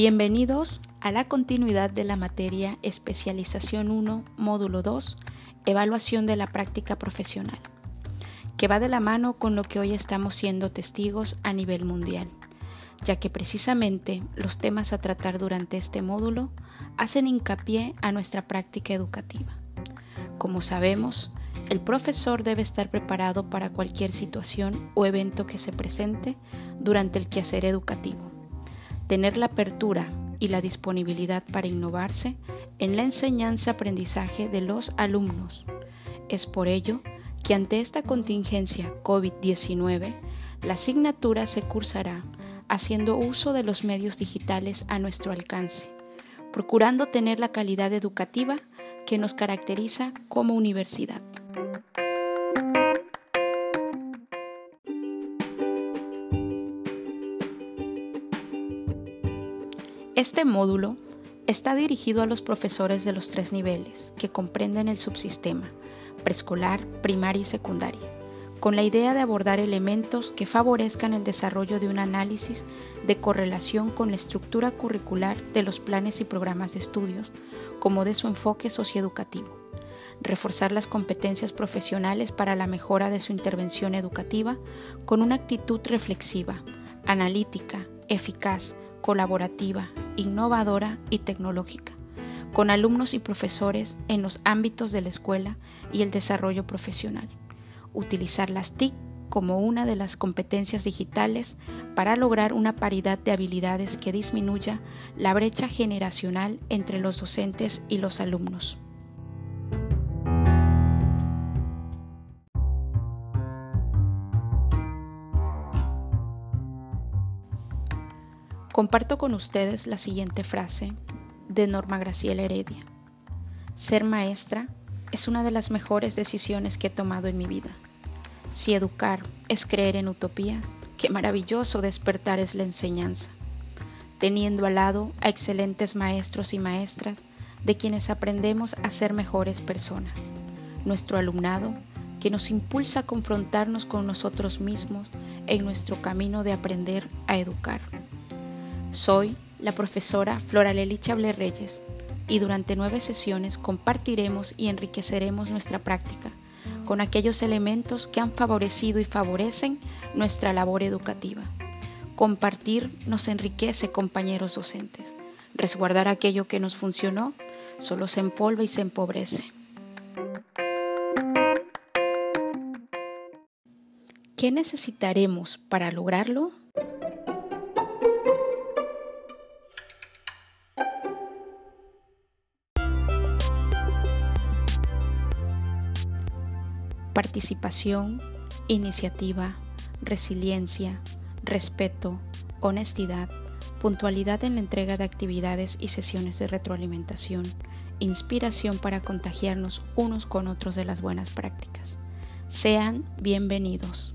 Bienvenidos a la continuidad de la materia Especialización 1, Módulo 2, Evaluación de la Práctica Profesional, que va de la mano con lo que hoy estamos siendo testigos a nivel mundial, ya que precisamente los temas a tratar durante este módulo hacen hincapié a nuestra práctica educativa. Como sabemos, el profesor debe estar preparado para cualquier situación o evento que se presente durante el quehacer educativo. Tener la apertura y la disponibilidad para innovarse en la enseñanza-aprendizaje de los alumnos. Es por ello que ante esta contingencia COVID-19, la asignatura se cursará haciendo uso de los medios digitales a nuestro alcance, procurando tener la calidad educativa que nos caracteriza como universidad. Este módulo está dirigido a los profesores de los tres niveles que comprenden el subsistema, preescolar, primaria y secundaria, con la idea de abordar elementos que favorezcan el desarrollo de un análisis de correlación con la estructura curricular de los planes y programas de estudios, como de su enfoque socioeducativo, reforzar las competencias profesionales para la mejora de su intervención educativa con una actitud reflexiva, analítica, eficaz, colaborativa, innovadora y tecnológica, con alumnos y profesores en los ámbitos de la escuela y el desarrollo profesional. Utilizar las TIC como una de las competencias digitales para lograr una paridad de habilidades que disminuya la brecha generacional entre los docentes y los alumnos. Comparto con ustedes la siguiente frase de Norma Graciela Heredia. Ser maestra es una de las mejores decisiones que he tomado en mi vida. Si educar es creer en utopías, qué maravilloso despertar es la enseñanza, teniendo al lado a excelentes maestros y maestras de quienes aprendemos a ser mejores personas. Nuestro alumnado, que nos impulsa a confrontarnos con nosotros mismos en nuestro camino de aprender a educar. Soy la profesora Floraleli Chable Reyes y durante nueve sesiones compartiremos y enriqueceremos nuestra práctica con aquellos elementos que han favorecido y favorecen nuestra labor educativa. Compartir nos enriquece, compañeros docentes. Resguardar aquello que nos funcionó solo se empolva y se empobrece. ¿Qué necesitaremos para lograrlo? Participación, iniciativa, resiliencia, respeto, honestidad, puntualidad en la entrega de actividades y sesiones de retroalimentación, inspiración para contagiarnos unos con otros de las buenas prácticas. Sean bienvenidos.